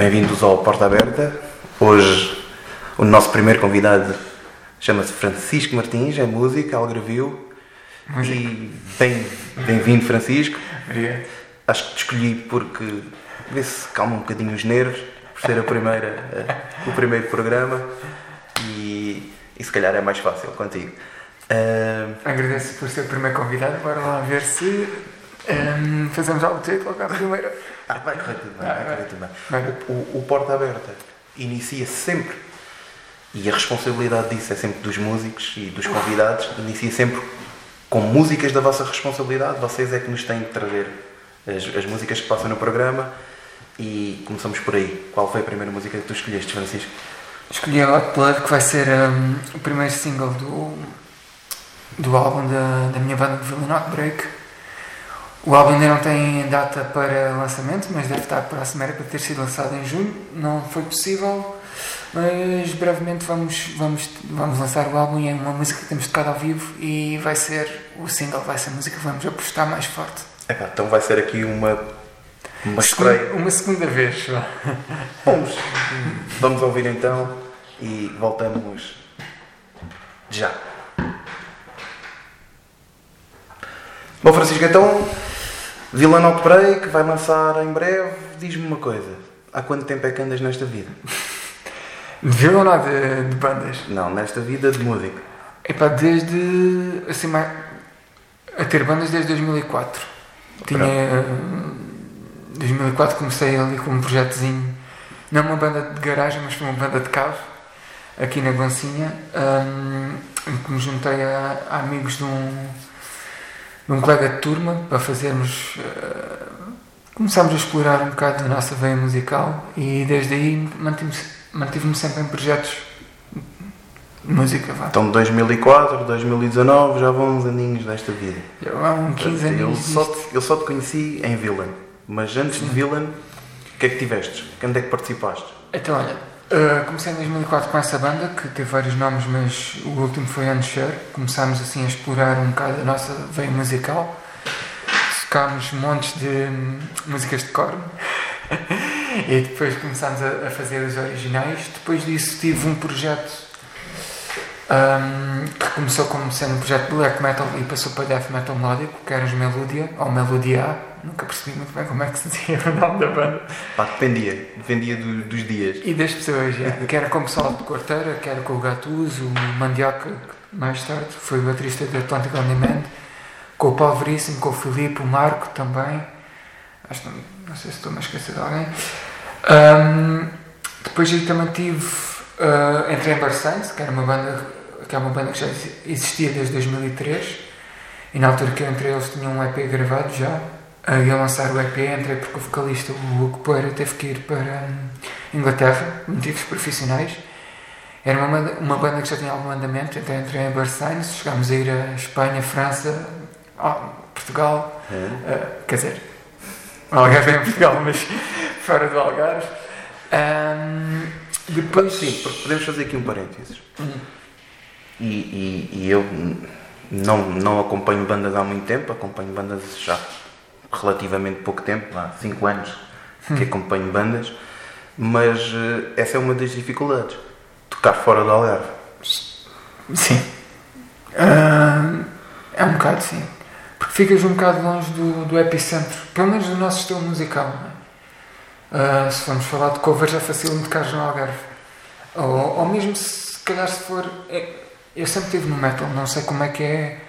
bem-vindos ao Porta Aberta. Hoje o nosso primeiro convidado chama-se Francisco Martins, é músico, algravio. E bem, bem-vindo, Francisco. Obrigado. Acho que te escolhi porque vê se calma um bocadinho os nervos, por ser a primeira, eh, o primeiro programa e, e se calhar é mais fácil contigo. Uh, Agradeço por ser o primeiro convidado. Bora lá ver se um, fazemos algo de logo à primeira. Ah, vai correr tudo bem, vai correr tudo bem. O, o- Porta Aberta inicia sempre, e a responsabilidade disso é sempre dos músicos e dos convidados, inicia sempre com músicas da vossa responsabilidade. Vocês é que nos têm de trazer as, as músicas que passam no programa. E começamos por aí. Qual foi a primeira música que tu escolheste, Francisco? Escolhi a Hot Blood, que vai ser um, o primeiro single do, do álbum da, da minha banda Villain Outbreak. O álbum ainda não tem data para lançamento, mas deve estar próximo, era para ter sido lançado em junho. Não foi possível, mas brevemente vamos, vamos, vamos lançar o álbum e é uma música que temos tocado ao vivo e vai ser, o single vai ser a música que vamos apostar mais forte. Epá, então vai ser aqui uma, uma Segunda- estreia. uma segunda vez. Vamos, vamos ouvir então e voltamos já. Bom, Francisco, então, Villain Outbreak vai lançar em breve. Diz-me uma coisa: há quanto tempo é que andas nesta vida? De violão ou de, de bandas? Não, nesta vida de músico. Epá, desde. assim, mais, a ter bandas desde 2004. Tinha. hum, 2004 comecei ali com um projetozinho, não uma banda de garagem, mas foi uma banda de cave, aqui na Glancinha, hum, em que me juntei a, a amigos de um, de um colega de turma para fazermos. eh, começámos a explorar um bocado a nossa veia musical e desde aí mantive-me sempre em projetos de música. Vá. Então, 2004, 2019, já vão uns aninhos desta vida. Já há uns 15 eu, anos. só te, eu só te conheci em Villain, mas antes de Villain, o que é que tiveste? Onde é que participaste? Então, olha, uh, comecei em 2004 com essa banda, que teve vários nomes, mas o último foi Unshare. Começámos assim a explorar um bocado a nossa veia musical. Tocámos montes de hum, músicas de cor. e depois começámos a, a fazer os originais. Depois disso tive um projeto hum, que começou como sendo um projeto de black metal e passou para death metal melódico, que era os Melodia, ou Melodia. Nunca percebi muito bem como é que se dizia o nome da banda. Pá, dependia, dependia do- dos dias. E das pessoas, já. que era com o pessoal de Quarteira, que era com o Gattuso, o Mandioca, que mais tarde foi o baterista do Atlantic On Demand, com o Paulo Veríssimo, com o Filipe, o Marco também. Acho que não, não sei se estou-me a esquecer de alguém. Ahm, depois aí também tive. ah, entrei em Barsains, que era uma banda que é uma banda que já existia desde 2003 e na altura que eu entrei eles tinham um EP gravado já ia lançar o EP, entrei porque o vocalista o Hugo Poeira teve que ir para hum, Inglaterra, motivos profissionais era uma banda, uma banda que já tinha algum andamento então entrei em Barsains, chegámos a ir a Espanha, França Portugal É? ah, quer dizer Algarve é em Portugal, mas fora do Algarve Ahm, depois Sim, podemos fazer aqui um parênteses. Hum. E, e- e eu não, não acompanho bandas há muito tempo, acompanho bandas já relativamente pouco tempo, há 5 anos que acompanho bandas, mas eh, essa é uma das dificuldades. Tocar fora do Algarve. Sim. Ah, é um bocado sim. Porque ficas um bocado longe do, do epicentro, pelo menos do nosso estilo musical. É? Ah, se formos falar de covers, é fácil de tocar no Algarve. Ou, ou mesmo se, se calhar se for. é- eu sempre estive no metal, não sei como é que é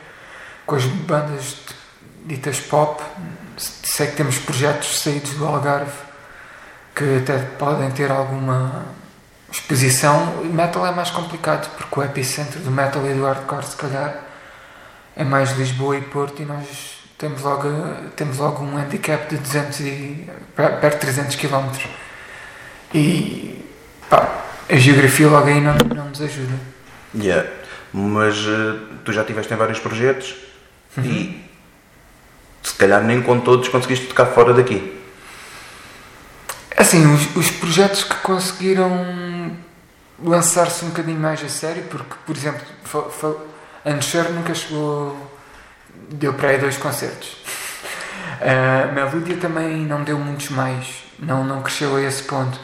com as bandas ditas pop. Sei que temos projetos saídos do Algarve que até podem ter alguma exposição. Metal é mais complicado porque o epicentro do metal e do hardcore, se calhar, é mais Lisboa e Porto e nós temos logo, temos logo um handicap de 200 e, per- perto de 300 km. E pá, a geografia logo aí não, não nos ajuda. Yeah. Mas eh, tu já estiveste em vários projetos e se calhar nem com todos conseguiste tocar fora daqui. Assim, os, os projetos que conseguiram lançar-se um bocadinho mais a sério, porque, por exemplo, Unshare nunca chegou. deu para aí dois concertos. A Melúdia também não deu muitos mais, não, não cresceu a esse ponto.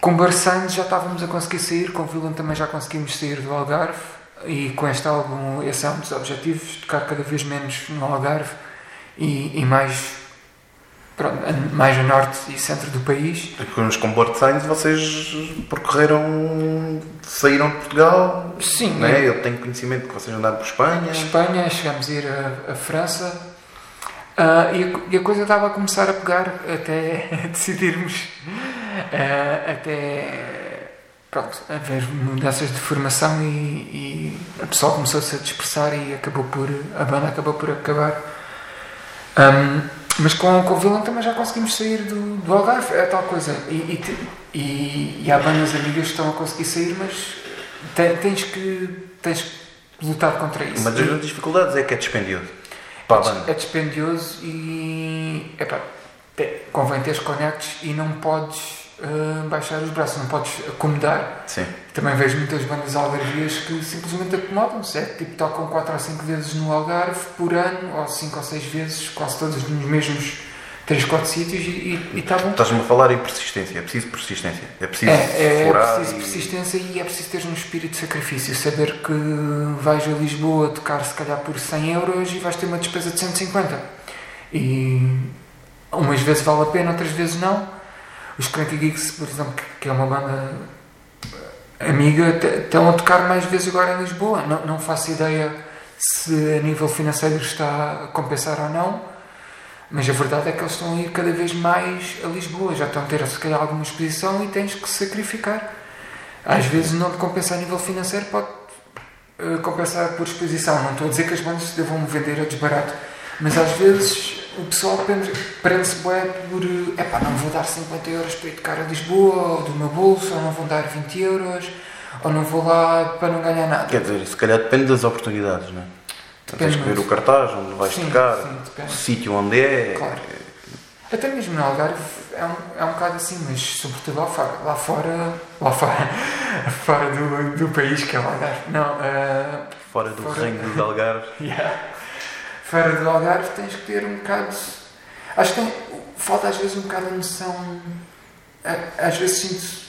com Barçandes já estávamos a conseguir sair, com Vilan também já conseguimos sair do Algarve e com este álbum esse é um dos objetivos, tocar cada vez menos no Algarve e, e mais, pronto, mais a norte e centro do país. Porque com Board Signs vocês percorreram, saíram de Portugal? Sim. Né? Eu tenho conhecimento que vocês andaram por Espanha. Espanha, chegamos a ir a França uh, e, a, e, a, coisa estava a começar a pegar até decidirmos, uh, até pronto, haver mudanças de formação e, e a pessoa começou-se a dispersar e acabou por, a banda acabou por acabar. Um, mas com, com o violão também já conseguimos sair do, do Algarve, é tal coisa. E, e, e, e há bandas amigas que estão a conseguir sair, mas tens que, tens que lutar contra isso. Uma das dificuldades é que é dispendioso. Banda. É dispendioso e epá, convém teres conectos e não podes uh, baixar os braços, não podes acomodar. Sim. Também vejo muitas bandas algarvias que simplesmente acomodam-se, é tipo tocam 4 ou 5 vezes no Algarve por ano, ou 5 ou 6 vezes, quase todas nos mesmos 3, 4 sítios e está bom. Estás-me a falar em persistência, é preciso persistência. É preciso é, é, é preciso e... persistência e é preciso ter um espírito de sacrifício. Saber que vais a Lisboa tocar se calhar por 100 euros e vais ter uma despesa de 150. E umas vezes vale a pena, outras vezes não. Os Cranky Geeks, por exemplo, que é uma banda amiga, estão a tocar mais vezes agora em Lisboa. Não, não faço ideia se a nível financeiro está a compensar ou não, mas a verdade é que eles estão a ir cada vez mais a Lisboa. Já estão a ter, se calhar, alguma exposição e tens que sacrificar. Às vezes não te compensa a nível financeiro, pode uh, compensar por exposição. Não estou a dizer que as bandas devam vender a desbarato, mas às vezes o pessoal prende-se bem por epá, não vou dar 50 euros para ir tocar a Lisboa, ou do meu bolso, ou não vou dar 20 euros, ou não vou lá para não ganhar nada. Quer dizer, se calhar depende das oportunidades, não é? Depende Tens que ver o cartaz, onde vais sim, tocar, sim, o sítio onde é. Claro. Até mesmo no Algarve é um, é um bocado assim, mas sobretudo lá fora, lá fora, lá fora, fora do, do país que é o Algarve. Não, uh, fora do fora... reino dos Algarve. yeah fora do Algarve tens que ter um bocado. Acho que tem, falta às vezes um bocado a noção. Às vezes sinto.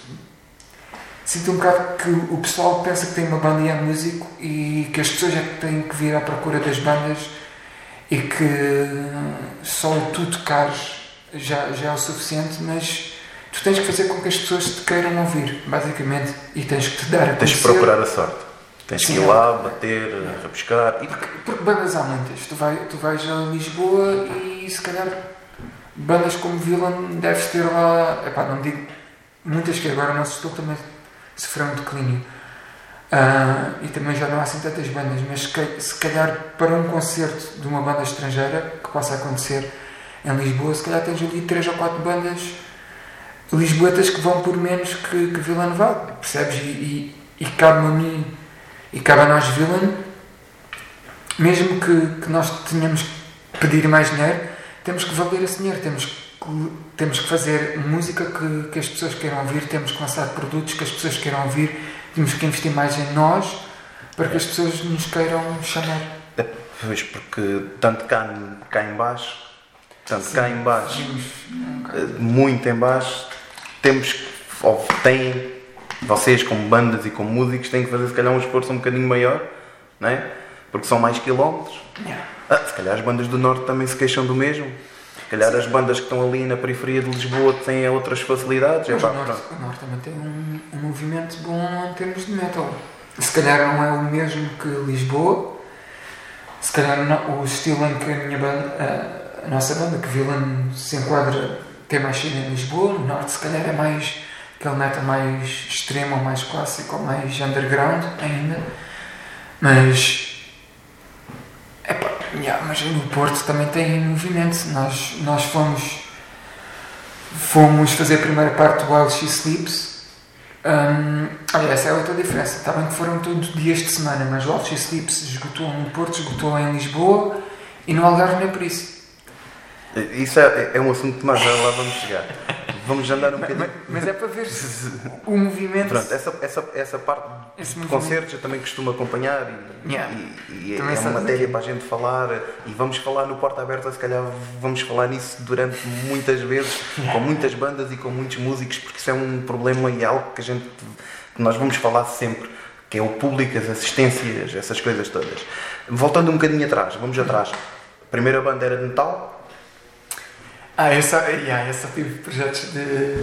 Sinto um bocado que o pessoal pensa que tem uma banda e é músico e que as pessoas é que têm que vir à procura das bandas e que só tu tocares já, já é o suficiente, mas tu tens que fazer com que as pessoas te queiram ouvir, basicamente, e tens que te dar a Tens que procurar a sorte. Tens que ir lá, bater, rabiscar. E... Porque, porque bandas há muitas. Tu, vai, tu vais a Lisboa e se calhar bandas como Villain deves ter lá. Epá, não digo muitas que agora o nosso estilo também sofreu um declínio. Uh, e também já não há assim tantas bandas, mas se calhar para um concerto de uma banda estrangeira que possa acontecer em Lisboa, se calhar tens ali 3 ou 4 bandas lisboetas que vão por menos que, que Vila Nevado, percebes? E, e, e cabe-me a mim e cabe a nós, Villain, mesmo que, que nós tenhamos que pedir mais dinheiro, temos que valer esse dinheiro, temos que, temos que fazer música que, que as pessoas queiram ouvir, temos que lançar produtos que as pessoas queiram ouvir, temos que investir mais em nós para que as pessoas nos queiram chamar. É, pois, porque tanto cá, cá em baixo, tanto Sim, cá em baixo, eh, muito em baixo, temos, ou têm vocês, como bandas e como músicos, têm que fazer se calhar um esforço um bocadinho maior, não é? Porque são mais quilómetros. Ah, se calhar as bandas do Norte também se queixam do mesmo. Se calhar Sim. as bandas que estão ali na periferia de Lisboa têm outras facilidades. Mas é, pá, o, Norte, o Norte também tem um, um movimento bom em termos de metal. Se calhar não é o mesmo que Lisboa. Se calhar não, o estilo em que a minha banda, a, a nossa banda, que Villain se enquadra, tem mais cena em Lisboa. No Norte, se calhar é mais aquele metal mais extremo, ou mais clássico, ou mais underground ainda. Mas. Epá, yeah, mas no Porto também tem movimento. Nós, nós fomos. Fomos fazer a primeira parte do While She Sleeps. Um, olha, essa é outra diferença. Está bem que foram todos dias de semana, mas o While She Sleeps esgotou no Porto, esgotou em Lisboa e no Algarve nem por isso. Isso é, é um assunto já lá vamos chegar vamos andar um bocadinho. Mas, mas é para ver se o movimento. Pronto, essa, essa, essa parte Esse de concertos eu também costumo acompanhar e, Yeah. e- e é uma matéria aqui. para a gente falar e vamos falar no Porta Aberta, se calhar vamos falar nisso durante muitas vezes, com muitas bandas e com muitos músicos, porque isso é um problema e é algo que a gente que nós vamos falar sempre, que é o público, as assistências, essas coisas todas. Voltando um bocadinho atrás, vamos atrás. A primeira banda era de metal, Ah, eu só, yeah, eu só tive projetos de,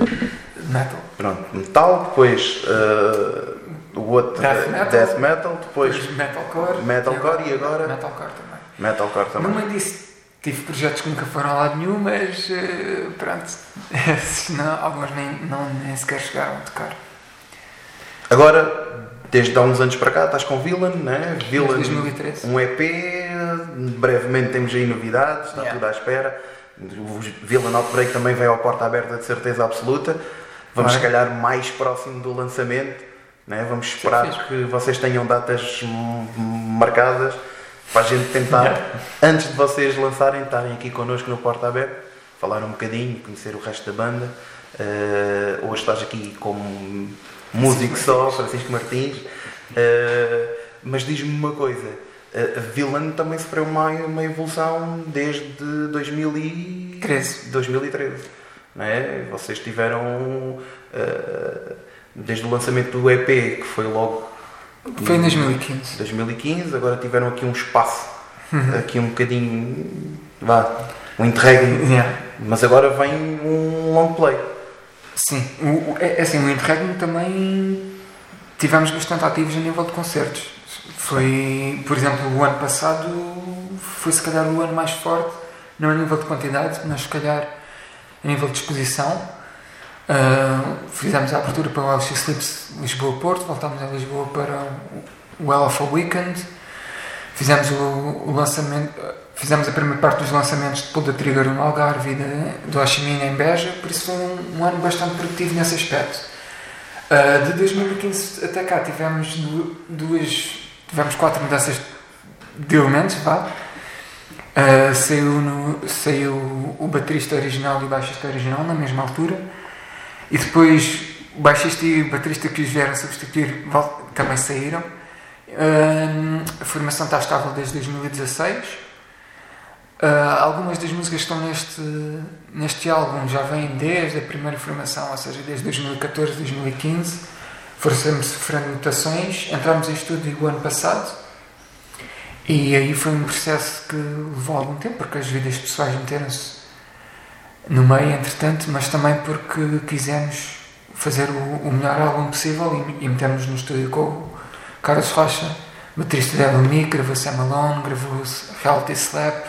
metal. pronto, metal, depois eh, o outro Death eh, metal. death metal, depois Depois metalcore. Metalcore e agora? Metalcore também. metalcore também. No meio disso, tive projetos que nunca foram a lado nenhum, mas eh, pronto. Esses não, alguns nem, não, nem sequer chegaram a tocar. Agora, desde há uns anos para cá, estás com Villain, né? Villain, Desde 2013. um EP, brevemente temos aí novidades, está Yeah. tudo à espera. O Villain Outbreak também vem ao porta aberta de certeza absoluta. Vamos, se calhar, mais próximo do lançamento. Né? Vamos esperar fixe. que vocês tenham datas marcadas para a gente tentar, Yeah. antes de vocês lançarem, estarem aqui connosco no Porta Aberta, falar um bocadinho, conhecer o resto da banda. Eh, hoje estás aqui como músico só, Francisco Martins. Eh, mas diz-me uma coisa: a Villain também sofreu uma, uma evolução desde 2013. 2013 não é? Vocês tiveram, eh, desde o lançamento do EP, que foi logo Foi em 2015. 2015, agora tiveram aqui um espaço, aqui um bocadinho, vá, um interregno, Yeah. mas agora vem um long play. Sim, o, o- é, é assim, o Interregno também tivemos bastante ativos a nível de concertos. Foi, por exemplo, o ano passado foi se calhar o ano mais forte, não a nível de quantidade, mas se calhar a nível de exposição. Ah, fizemos a abertura para o LX Slips Lisboa-Porto, voltámos a Lisboa para o Alpha Weekend, fizemos o, o lançamento, fizemos a primeira parte dos lançamentos de Pull the Trigger no Algarve e do Oximina em Beja, por isso foi um, um ano bastante produtivo nesse aspecto. Ah, de 2015 até cá tivemos du- duas, tivemos quatro mudanças de elementos, vá. Ah, saiu, no- saiu o baterista original e o baixista original na mesma altura. E depois o baixista e o baterista que os vieram substituir também saíram. Ah, a formação está estável desde 2016. Ah, algumas das músicas que estão neste, neste álbum já vêm desde a primeira formação, ou seja, desde 2014, 2015. Sempre sofrendo mutações. Entramos em estúdio o ano passado e aí foi um processo que levou algum tempo, porque as vidas pessoais meteram-se no meio, entretanto, mas também porque quisemos fazer o, o melhor álbum possível e, e metemos no estúdio com o Carlos Rocha, baterista da Me, gravou Sam Alone, gravou Reality Slap,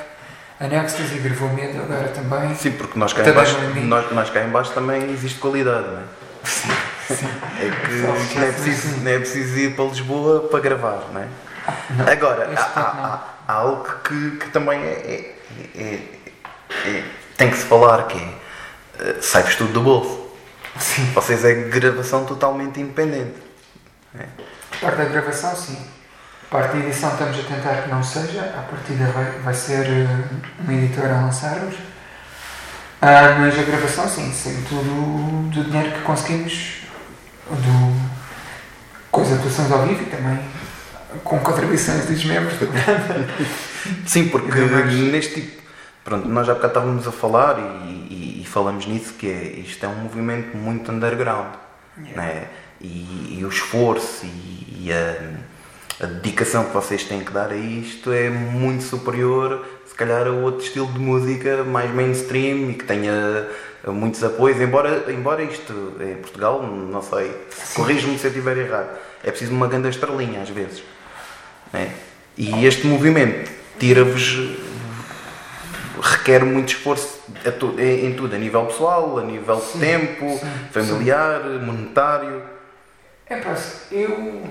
a Ecstasy, gravou Medo agora também. Sim, porque nós cá, em baixo, nós, nós cá em baixo também existe qualidade, não é? Sim. É que não é, preciso, não é preciso ir para Lisboa para gravar, não é? Não, Agora, há, há- há algo que, que também é, é- é- é- tem que se falar, que é eh, sai-vos tudo do bolso. Sim. Vocês é gravação totalmente independente. Parte da gravação, sim. Parte da edição estamos a tentar que não seja. A partida vai, vai ser eh, uma editora a lançarmos. Ah, mas a gravação, sim. Saiu tudo do dinheiro que conseguimos do, com as atuações ao vivo e também com contribuições dos membros. Sim, porque E demais. neste tipo. Pronto, nós já bocado estávamos a falar e, e- e falamos nisso, que é, isto é um movimento muito underground. né? E, e o esforço e, e a, a dedicação que vocês têm que dar a isto é muito superior, se calhar, outro estilo de música mais mainstream e que tenha muitos apoios. Embora, embora isto em Portugal, não sei, corrijo-me se eu estiver errado, é preciso uma grande estrelinha às vezes. né? E este movimento tira-vos requer muito esforço tu- em, em tudo, a nível pessoal, a nível de tempo, sim, familiar, monetário. É pá, eu,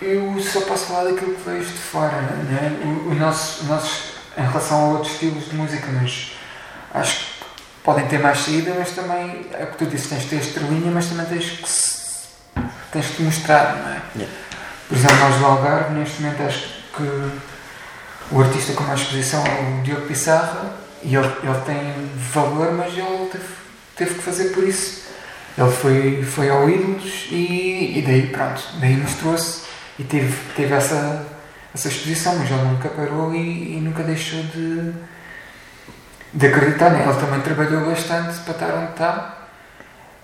eu só posso falar daquilo que vejo de fora, né? o, o nosso, o nosso, em relação a outros estilos de música, mas acho que podem ter mais saída, mas também, é o que tu disse, tens de ter estrelinha, mas também tens que, se- tens que mostrar, não é? Yeah. Por exemplo, nós do Algarve, neste momento, acho que o artista com mais exposição é o Diogo Pissarra, e ele, ele tem valor, mas ele teve teve que fazer por isso. Ele foi, foi ao Ídolos e, e daí, pronto, daí mostrou-se e teve, teve essa, essa exposição, mas ele nunca parou e, e nunca deixou de, de acreditar. Né? Ele também trabalhou bastante para estar onde está.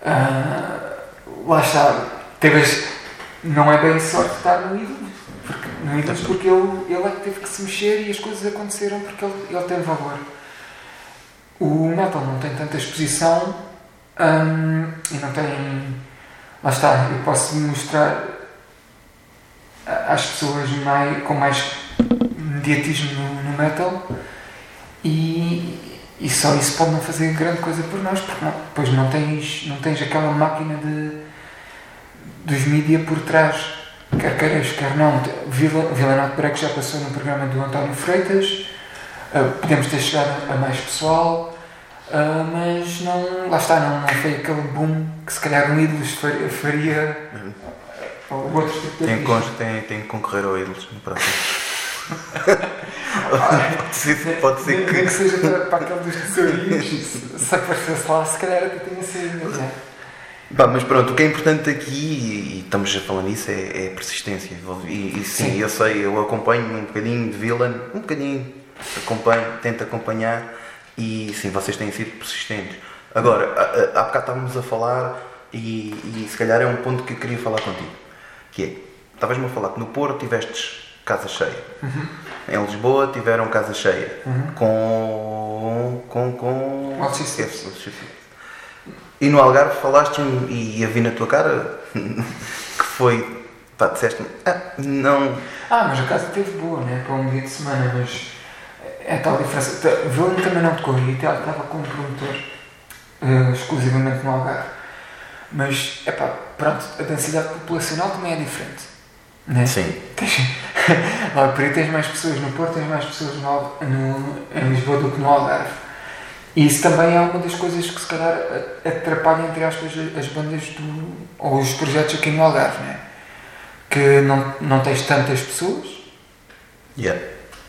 Uh, lá está, teve, não é bem sorte estar no Ídolos, porque, no Ídolos porque ele, ele é que teve que se mexer e as coisas aconteceram porque ele, ele tem valor. O metal não tem tanta exposição um, e não tem. Lá está, eu posso mostrar às pessoas mais, com mais mediatismo no, no metal. E, e só isso pode não fazer grande coisa por nós, porque não, depois não tens, não tens aquela máquina de, dos mídia por trás, quer queiras, quer não. Vila, Vila Nato Breco já passou no programa do António Freitas, uh, podemos ter chegado a mais pessoal, Uh, mas não, lá está, não, não foi aquele boom que se calhar o Ídolos faria, faria uhum. outros tipo tem, tem, tem que concorrer ao Ídolos no próximo. pode ser, pode ser que... Nem que seja para, para aquele dos tesourinhos, se aparecesse lá, se calhar até tinha sido. É? Bah, mas pronto, o que é importante aqui, e, estamos a falar nisso, é, é persistência. E, e sim, sim, eu sei, eu acompanho um bocadinho de Villain, um bocadinho, acompanho, tento acompanhar e sim, vocês têm sido persistentes. Agora, há bocado estávamos a falar e, e se calhar é um ponto que eu queria falar contigo. Que é, estavas-me a falar que no Porto tiveste casa cheia. Uhum. Em Lisboa tiveram casa cheia. Uhum. Com. com. com. E no Algarve falaste-me e a vi na tua cara que foi. Pá, disseste-me. Ah, não. Ah, mas a casa esteve boa, né? Para um dia de semana, mas é tal diferença. Villain também não e estava como promotor uh, exclusivamente no Algarve. Mas, é pá, pronto, a densidade populacional também é diferente. Né? Sim. Tens, lá por aí tens mais pessoas no Porto, tens mais pessoas no, no, em Lisboa do que no Algarve. E isso também é uma das coisas que se calhar atrapalha, entre aspas, as bandas do, ou os projetos aqui no Algarve, né? Que não, não tens tantas pessoas. Yeah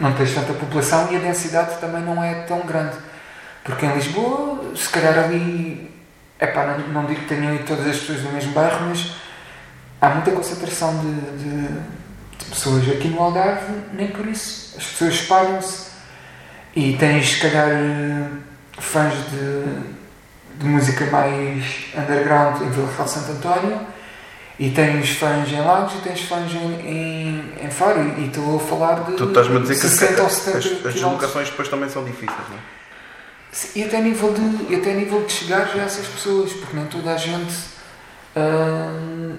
não tens tanta população e a densidade também não é tão grande. Porque em Lisboa, se calhar ali, epá, não, não digo que tenham ido todas as pessoas do mesmo bairro, mas há muita concentração de, de, de pessoas aqui no Algarve, nem por isso. As pessoas espalham-se e tens, se calhar, fãs de, de música mais underground em Vila Real de Santo António e tens fãs em Lagos e tens fãs em, em, em Faro. E estou a falar de tu estás-me a dizer 60 que ou 70 as, as deslocações depois também são difíceis, não é? E até a nível de, até a nível de chegar já a essas pessoas, porque nem toda a gente. Hum,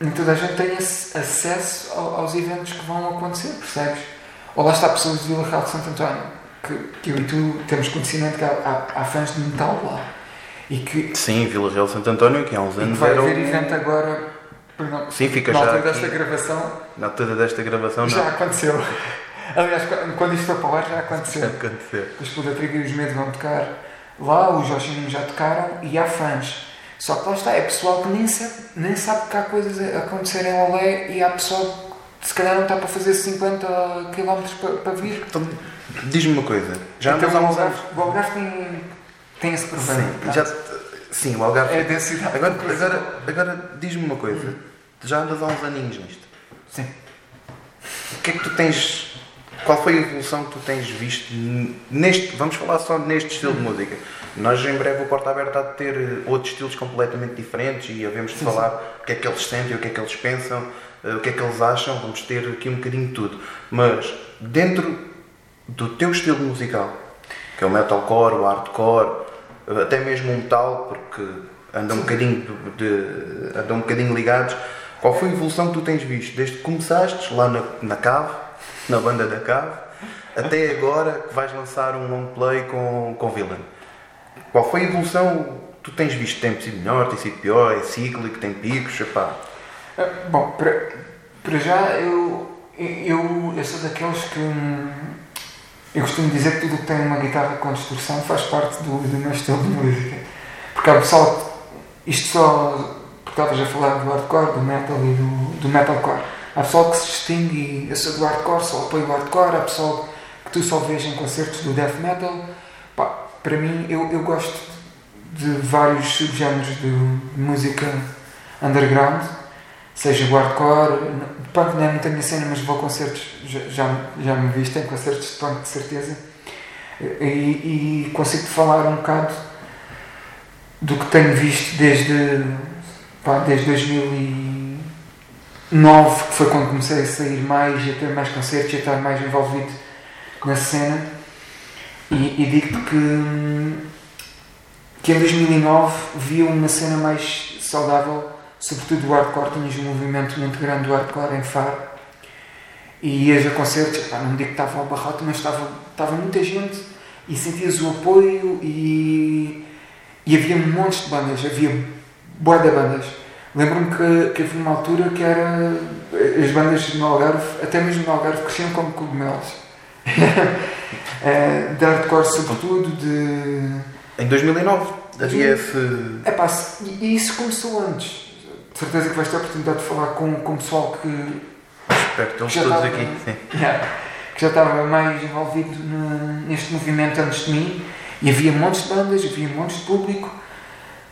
nem toda a gente tem acesso aos eventos que vão acontecer, percebes? Ou lá está pessoas de Vila Real de Santo António, que, que eu e tu temos conhecimento que há, há, há fãs de metal lá. E que, Sim, Vila Real de Santo António, que há uns anos. E vai haver evento agora não, Sim, fica na já. Na altura desta gravação. Na altura desta gravação, já não. aconteceu. Aliás, quando isto foi para o ar, já aconteceu. Já aconteceu. Os Podatriga e os Medo vão tocar lá, os Joshininhos já tocaram e há fãs. Só que lá está, é pessoal que nem sabe, nem sabe que há coisas a acontecerem em Olé e há pessoal que se calhar não está para fazer 50 km para, para vir. Então, diz-me uma coisa. Já então, o Algarve, o Algarve tem, tem esse problema. Sim, já, sim, o Algarve. É a densidade. Agora, agora, agora diz-me uma coisa. Hum já andas há uns aninhos nisto. Sim. O que é que tu tens. Qual foi a evolução que tu tens visto neste. Vamos falar só neste estilo de música. Nós em breve o Porta Aberta há de ter eh, outros estilos completamente diferentes e havemos de sim, falar sim. o que é que eles sentem, o que é que eles pensam, eh, o que é que eles acham. Vamos ter aqui um bocadinho de tudo. Mas dentro do teu estilo musical, que é o metalcore, o hardcore, até mesmo o metal, porque andam um bocadinho, de, andam um bocadinho ligados qual foi a evolução que tu tens visto desde que começaste lá na, na Cave, na banda da Cave, até agora que vais lançar um long play com, com Villain? Qual foi a evolução tu tens visto? Tem sido melhor, tem sido pior, é cíclico, tem picos? Epá. Ah, bom, para, para já eu, eu, eu sou daqueles que. Eu costumo dizer que tudo que tem uma guitarra com distorção faz parte do, do meu estilo de música. Porque há pessoal. Isto só estavas a falar do hardcore, do metal e do, do metalcore. Há pessoal que se distingue eu sou do hardcore, só apoio o hardcore, há pessoal que tu só vês em concertos do death metal. Pá, para mim, eu, eu gosto de vários subgéneros de música underground, seja hardcore, punk não é muito a minha cena, mas vou a concertos, já, já, já me viste em concertos de punk de certeza, e, e consigo falar um bocado do que tenho visto desde, pá, desde 2009, que foi quando comecei a sair mais e a ter mais concertos e a estar mais envolvido na cena. E, e digo-te que, que em 2009 vi uma cena mais saudável, sobretudo do hardcore. Tinhas um movimento muito grande do hardcore em Faro. E ias a concertos, não digo que estava ao barrote, mas estava, estava muita gente e sentias o apoio e, e havia montes de bandas, havia boa de bandas. Lembro-me que, que havia uma altura que era as bandas no Algarve, até mesmo no Algarve, cresciam como cogumelos. é, de hardcore, sobretudo, de. Em 2009 havia esse. É pá, e isso começou antes. De certeza que vais ter a oportunidade de falar com, com o pessoal que. Espero que estão todos aqui. Sim. Yeah, que já estava mais envolvido no, neste movimento antes de mim. E havia montes de bandas, havia montes de público.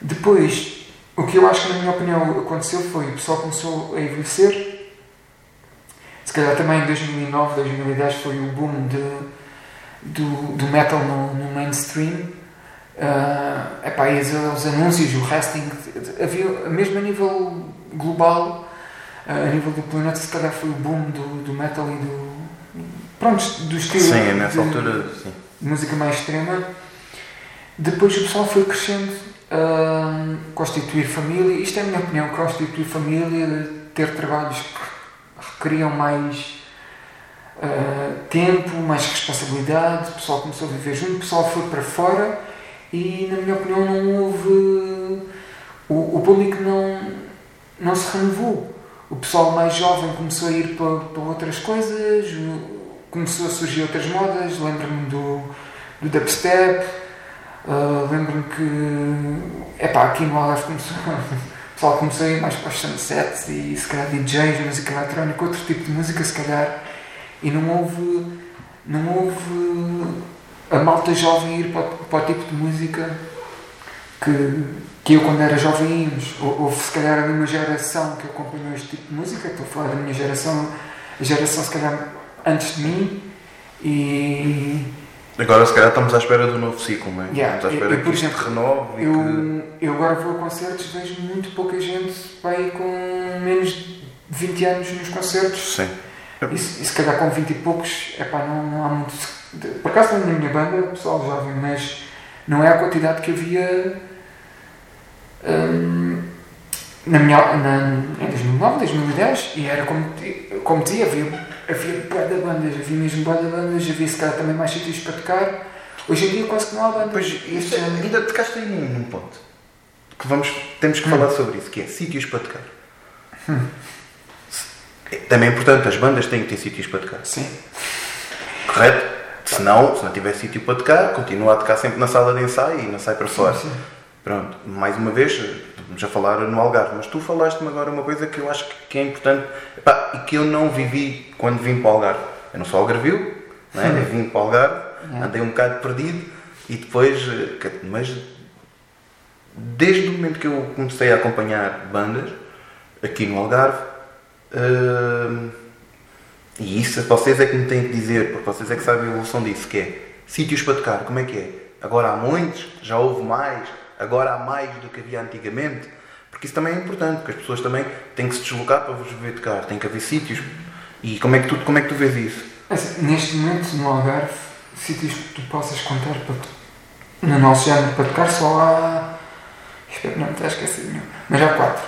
Depois, o que eu acho que, na minha opinião, aconteceu foi o pessoal começou a envelhecer. Se calhar também em 2009, 2010 foi o boom de, do, do metal no, no mainstream. Uh, epá, os, os anúncios, o resting, havia, mesmo a nível global, uh, a nível do planeta, se calhar foi o boom do, do metal e do. Pronto, do estilo. Sim, nessa de, altura, sim. de música mais extrema. Depois o pessoal foi crescendo, uh, constituir família. Isto é a minha opinião: constituir família, ter trabalhos que requeriam mais uh, tempo, mais responsabilidade. O pessoal começou a viver junto, o pessoal foi para fora e, na minha opinião, não houve. O, o público não, não se renovou. O pessoal mais jovem começou a ir para, para outras coisas, começou a surgir outras modas. Lembro-me do, do dubstep. Uh, Lembro-me que epá, aqui no Algarve começou, o pessoal começou a ir mais para os sunsets e se calhar DJs, música eletrónica, outro tipo de música se calhar e não houve não houve a malta jovem ir para, para o tipo de música que, que eu quando era jovem íamos. Houve se calhar ali uma geração que acompanhou este tipo de música, estou a falar da minha geração, a geração se calhar antes de mim e Agora, se calhar, estamos à espera do novo ciclo, não é? Yeah, Estamos à espera eu- eu, que por isto exemplo, renove eu, que... eu agora vou a concertos vejo muito pouca gente ir com menos de 20 anos nos concertos Sim. e, se- e se calhar com 20 e poucos epá, não, não há muito por acaso na minha banda pessoal jovem mas não é a quantidade que havia hum, na minha, na, em 2009, 2010 e era como, como dizia, havia, havia bué de bandas, havia mesmo bué de bandas, havia se calhar também mais sítios para tocar hoje em dia quase que não há bandas Pois, isso é, ainda tocaste aí num, num ponto. Que vamos, temos que Hum. falar sobre isso, que é sítios para tocar. É, Também é importante, as bandas têm que ter sítios para tocar. sim Correto? Se não, se não tiver sítio para tocar, continua a tocar sempre na sala de ensaio e não sai para fora. sim. Pronto, mais uma vez, já falar no Algarve, mas tu falaste-me agora uma coisa que eu acho que- é importante epá, e que eu não vivi quando vim para o Algarve. Eu não sou algarvio, não é? eu vim para o Algarve, Yeah. andei um bocado perdido e depois, mas desde o momento que eu comecei a acompanhar bandas aqui no Algarve, hum, e isso vocês é que me têm que dizer, porque vocês é que sabem a evolução disso, que é sítios para tocar, como é que é? Agora há muitos, já houve mais, agora há mais do que havia antigamente, porque isso também é importante, porque as pessoas também têm que se deslocar para vos ver tocar, tem que haver sítios. E como é que tu, como é que tu vês isso? Assim, neste momento no Algarve sítios que tu possas contar para no nosso género para tocar só há espero não me ter esquecido nenhum mas há quatro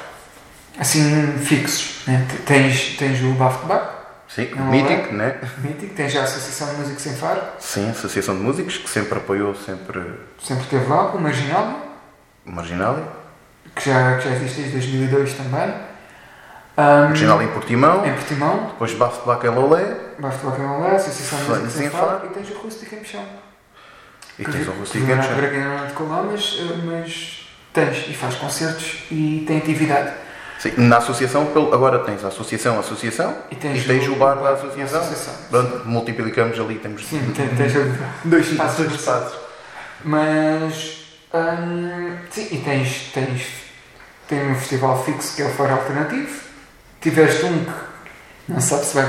assim fixos né? Tens, tens o Bafo de Baco Sim, Não mítico, né? mítico, tens a Associação de Músicos Sem Faro Sim, Associação de Músicos, que sempre apoiou, sempre sempre esteve lá, o Marginal Marginal. que já, que já existe desde 2002 também um, Marginal em Portimão, em Portimão depois Bafo de Baco em Lolé, Bafo de Baco em Algarve, Associação de Músicos Sem Faro e tens o Rústico em Peixão e Que tens o que em não é Chão. Bragança, não é de Colón, mas, mas tens e faz concertos e tem atividade. Sim, na associação, pelo- agora tens a associação, a associação, E e tens, tens, o bar da associação. associação. Pronto, multiplicamos ali, temos Sim, tens dois espaços. dois espaços. Mas Hum, sim, e tens, tens, tens um festival fixo que é o Fora Alternativo. Tiveste um que não sabe se vai.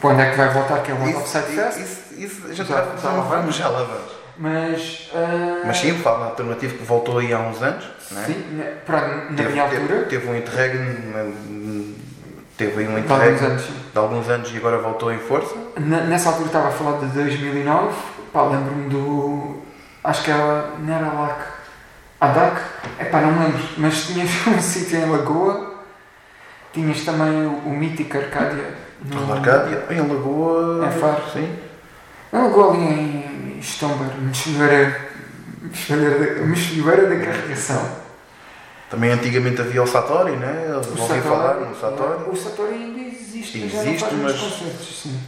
para onde é que vai voltar, que é o One Offside Fest. Isso, isso, já, Já- já, já lá vamos. já lá vamos. Mas. hum, Mas sim, fala alternativo que voltou aí há uns anos. Não é? Sim, na, pronto, na Teve, minha teve- altura. Teve, um interregno, teve aí um de interregno alguns anos, de alguns anos e agora voltou em força. Na- Nessa altura estava a falar de 2009, pá, lembro-me do. Acho que era. não era LAC. A DAC? É pá, não me lembro, mas tinhas um sítio em Lagoa, tinhas também o, o mítico Arcádia. no- Arcádia, em Lagoa. É Faro. Sim. Não, Lagoa ali em Estombar, Mexilheira da, Carregação. Também antigamente havia o Satori, né? Eu ouvi falar no Satori. O Satori ainda existe, mas Existe, mas- sim.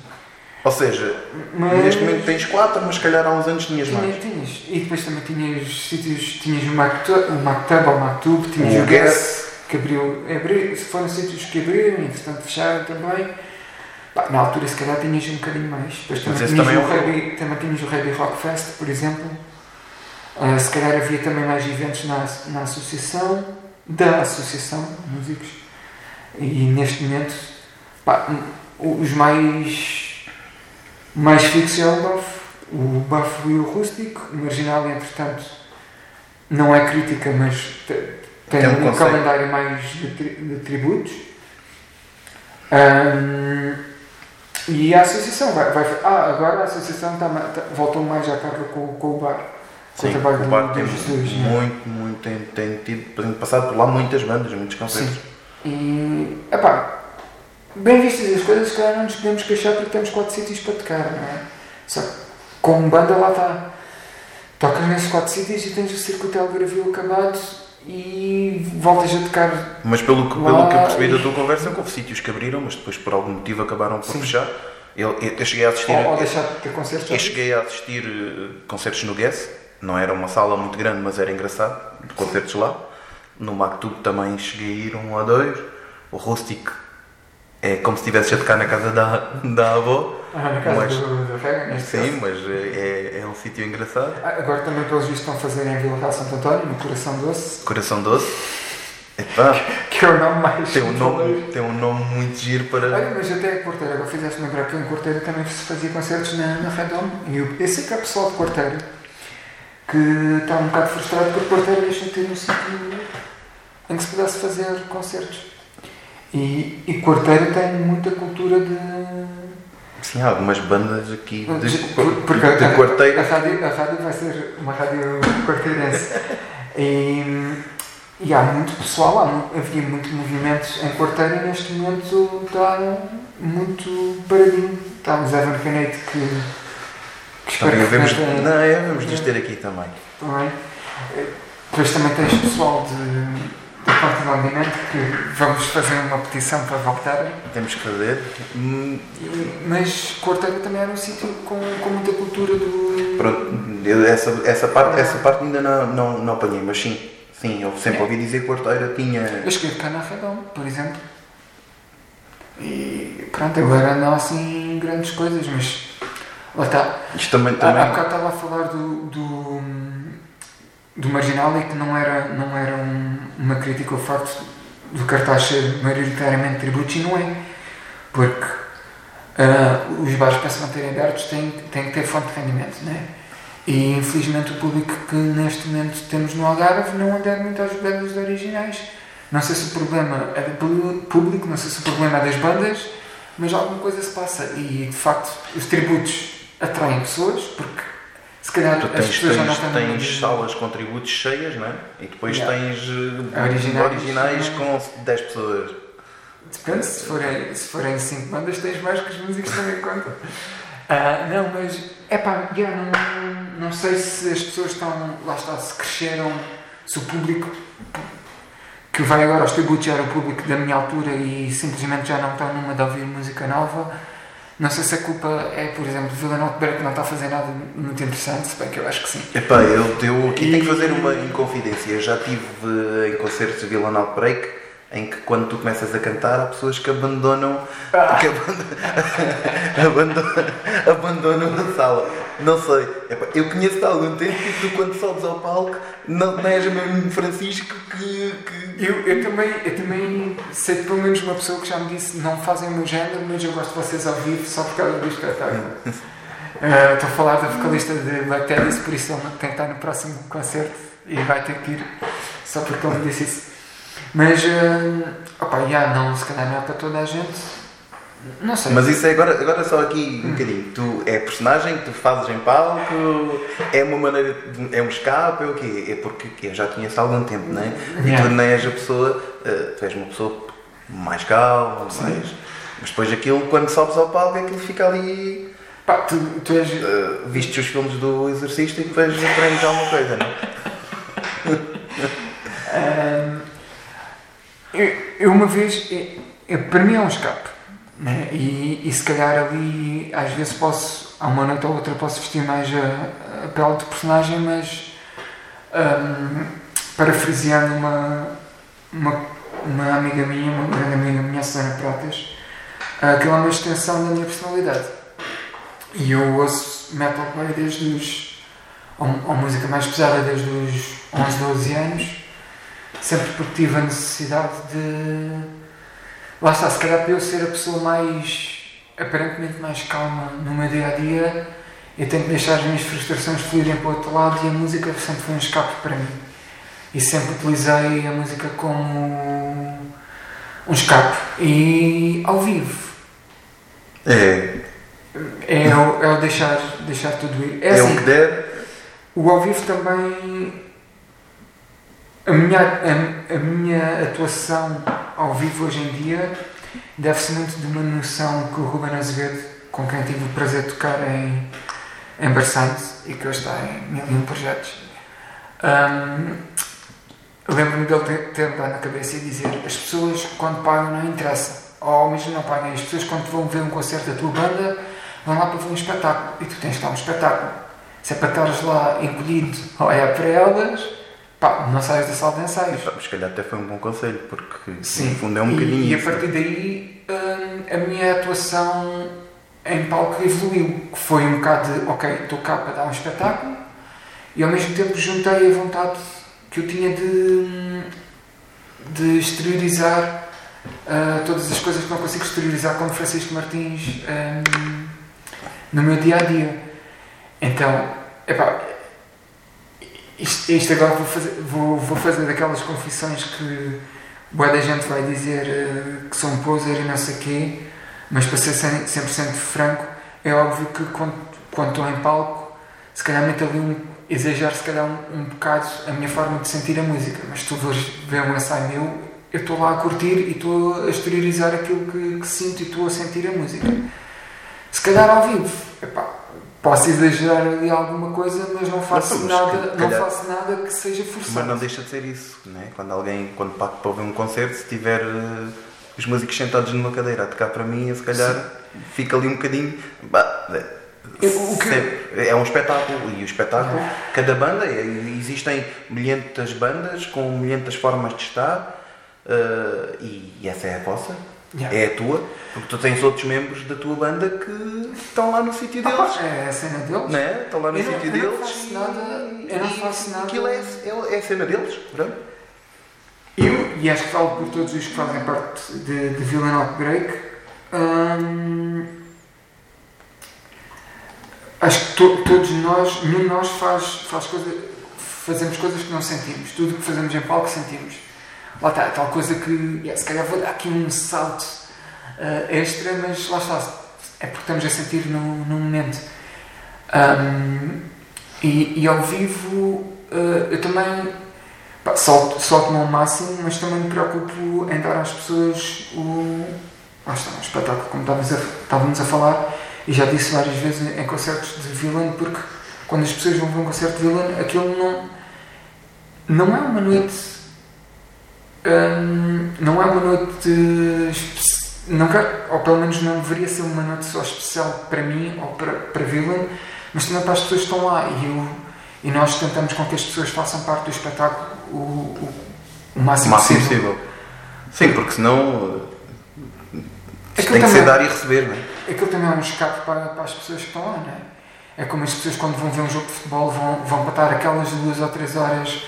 Ou seja, Mas- neste momento tens quatro, mas se calhar há uns anos tinhas Tinha, mais. tinhas. E depois também tinhas sítios, tinhas o Mactub, o ou Mactub, tinhas o, O Guess, que abriu, abriu, foram sítios que abriram e entretanto fecharam também. Pá, na altura se calhar tinhas um bocadinho mais. Depois também, Mas tinhas, também o é um- Reggae, também tinhas o Reggae Rock Fest, por exemplo. Ah, se calhar havia também mais eventos na, na associação, da associação de músicos. E neste momento, pá, os mais mais fixo é o Bafo. O Bafo e o Rústico. O Marginal, entretanto, não é crítica, mas te- tem, Tem um um, calendário mais de, tri- de tributos. Ahm, e a associação vai, vai. Ah, agora a associação ma- tá- voltou mais à carga com, com o bar. Com Sim, o trabalho o do, bar do tem Jesus. né? muito, muito, tem, tem tido, passado por lá muitas bandas, muitos concertos. Sim. E, epá, bem vistas as coisas, se calhar não nos podemos queixar porque temos quatro sítios para tocar, não é? Só que como banda lá está. Tocas nesses quatro sítios e tens o circuito Algarvio acabado e voltas a tocar. Mas pelo que, Lá pelo que eu percebi da tua conversa, houve sítios que abriram, mas depois por algum motivo acabaram por Sim. fechar. Eu, eu, eu cheguei a assistir. Ou, ou deixar de ter concertos. Eu cheguei a assistir eh, concertos no Guess, não era uma sala muito grande, mas era engraçado, de concertos lá. No Mactub também cheguei a ir um a dois. O Rustic é como se estivesse a tocar na casa da, da avó. Ah, na casa mas- do, do Rega, Sim, caso. mas é, é um sítio engraçado. Ah, Agora também, pelos vistos, estão a fazer em Vila Real Santo António, no Coração Doce, Coração Doce. Epá, que é o nome mais. tem, um nome, tem um nome muito giro para. Olha, mas até a Quarteira, agora fizeste lembrar que em Quarteira também se fazia concertos na, na Redom. E eu, eu sei que há pessoal de Quarteira que está um bocado frustrado porque Quarteira deixa de ter um sítio em que se pudesse fazer concertos. E, e Quarteira tem muita cultura de. Sim, há algumas bandas aqui de, de- de, porque a, a, quarteira. rádio, a rádio vai ser uma rádio quarteirense. E, e há muito pessoal, há, havia muito movimento em Quarteira e neste momento está muito paradinho. Está o Zé Canete que, que espero Também que vemos, não, é, vamos nos ter aqui também. também. Depois também tens pessoal de, da parte do Andamento que vamos fazer uma petição para voltar. Temos que fazer. Hum, Mas Quarteira também era um sítio com, com muita cultura do. Pronto, essa, essa, parte, essa parte ainda não, não, não apanhei, mas sim, sim, eu sempre É. ouvi dizer que Quarteira tinha. Eu a ficar na Redom, por exemplo. E pronto, agora não há assim grandes coisas, mas lá está. Isto também. Há, também há bocado estava a falar do, do, do Marginal e que não era, não era um- uma crítica ao facto do cartaz ser maioritariamente tributos e não é. Porque ah, os bares para se manterem abertos têm, têm que ter fonte de rendimento, não é? E infelizmente o público que neste momento temos no Algarve não anda muito às bandas originais. Não sei se o problema é do público, não sei se o problema é das bandas, mas alguma coisa se passa. E de facto os tributos atraem pessoas, porque se calhar tu tens, tens, tens salas com tributos cheias, não é? E depois Yeah. tens eh, Originais, originais com 10 pessoas. Depende, se forem, se forem cinco bandas tens mais que os músicos também contam. Ah, não, mas é pá, não, não sei se as pessoas estão, lá está, se cresceram, se o público que vai agora aos tributos era o público da minha altura e simplesmente já não está numa de ouvir música nova. Não sei se a culpa é, por exemplo, Vila Norte Berg que não está a fazer nada muito interessante, se bem que eu acho que sim. Epá, eu, eu aqui E- tenho que fazer uma inconfidência. Eu já estive eh, em concertos de Vila Break em que quando tu começas a cantar há pessoas que abandonam, ah. que abandonam, abandonam, a sala. Não sei. Eu conheço-te há algum tempo e tu quando sobes ao palco não, não és o mesmo Francisco que. que... Eu, eu, também, eu também sei pelo menos uma pessoa que já me disse não fazem o meu género, mas eu gosto de vocês ao vivo só por causa do espetáculo. Uh, estou a falar da vocalista de Bactérias, por isso ele tem que estar no próximo concerto e vai ter que ir só porque ele me disse isso. Mas, uh, opa, já, não, se calhar não é para toda a gente. Não sei. Mas isso é agora, agora só aqui um hum. bocadinho. Tu é personagem que tu fazes em palco, é uma maneira, de, é um escape, é o quê? É porque eu já conheço há algum tempo, não é? E tu nem és a pessoa, uh, tu és uma pessoa mais calma, mais. Mas depois aquilo, quando sobes ao palco, aquilo fica ali. Pá, tu, tu és. Uh, vistes os filmes do Exorcista e depois aprendes alguma coisa, não é? eu, eu, uma vez. Eu, para mim é um escape. Né? E, e se calhar ali, às vezes posso, a uma noite ou outra, posso vestir mais a, a pele de personagem, mas. Um, parafraseando uma, uma, uma amiga minha, uma grande amiga minha, a Susana Pratas, aquela é uma extensão da minha personalidade. E eu ouço metal desde os. ou, ou música mais pesada desde os 11, 12 anos, sempre porque tive a necessidade de. Lá está, se calhar para eu ser a pessoa mais. aparentemente mais calma no meu dia a dia, eu tenho que deixar as minhas frustrações fluírem para o outro lado e a música sempre foi um escape para mim. E sempre utilizei a música como um escape. E ao vivo. É. É, o, é o deixar, deixar tudo ir. É, é assim, o que der. O ao vivo também a minha, a, a, minha atuação ao vivo hoje em dia deve-se muito de uma noção que o Ruben Azevedo, com quem tive o prazer de tocar em, em Barçante e que hoje está em mil e um projetos, um, lembro-me dele ter, ter dado na cabeça e dizer: as pessoas quando pagam não interessa, ou mesmo não pagam, as pessoas quando vão ver um concerto da tua banda vão lá para ver um espetáculo. E tu tens estar um espetáculo. Se é para estares lá encolhido ou é para elas Pá, não saias da sala de ensaios. se calhar até foi um bom conselho, porque Sim. no fundo é um bocadinho e. E a partir daí hum, a minha atuação em palco evoluiu, que foi um bocado de, ok, estou cá para dar um espetáculo e ao mesmo tempo juntei a vontade que eu tinha de, de exteriorizar uh, todas as coisas que não consigo exteriorizar como Francisco Martins um, no meu dia a dia. Então, epá, isto, agora vou fazer, vou, vou fazer daquelas confissões que boa da gente vai dizer uh, que sou um poser e não sei quê, mas para ser 100%, franco, é óbvio que quando, quando estou em palco, se calhar meto ali um, exagero se calhar um, um bocado a minha forma de sentir a música, mas tu vais ver um ensaio meu, eu estou lá a curtir e estou a exteriorizar aquilo que, que sinto e estou a sentir a música. Se calhar ao vivo, epá, posso exagerar ali alguma coisa, mas não faço, não, nada, calhar, não faço nada que seja forçado. Mas não deixa de ser isso, né? quando alguém, quando paga para ouvir um concerto, se tiver uh, os músicos sentados numa cadeira a tocar para mim, se calhar Sim. fica ali um bocadinho. Bah, que... É um espetáculo e o espetáculo, cada banda, é, existem milhentas bandas com milhentas formas de estar uh, e, e essa é a vossa Yeah. É a tua, porque tu tens outros membros da tua banda que estão lá no sítio deles. Ah, é a cena deles. Não é? Estão lá no sítio deles. Eu não faço nada. Eu não faço nada. Aquilo é, é, é a cena deles, pronto. Eu, e acho que falo por todos os que fazem parte de, de Villain Outbreak, hum, acho que to, todos nós, nenhum de nós faz, faz coisa, fazemos coisas que não sentimos. Tudo o que fazemos em palco sentimos lá está, tal coisa que yeah, se calhar vou dar aqui um salto uh, extra, mas lá está, é porque estamos a sentir no, no momento. Um, e, e, ao vivo uh, eu também pá, solto, solto-me ao máximo, mas também me preocupo em dar às pessoas o. Lá está, um espetáculo, como estávamos a, a falar, e já disse várias vezes em concertos de villain, porque quando as pessoas vão ver um concerto de villain, aquilo não, não é uma noite Hum, não é uma noite. Não quero, ou pelo menos não deveria ser uma noite só especial para mim ou para, para Villain, mas também para as pessoas que estão lá. E, eu, e nós tentamos com que as pessoas façam parte do espetáculo o, o, o máximo, máximo possível. possível. Sim, porque senão Aquilo tem que ser dar e receber, não é? Aquilo também é um escape para, para as pessoas que estão lá, não é? É como as pessoas quando vão ver um jogo de futebol vão, vão passar aquelas duas ou três horas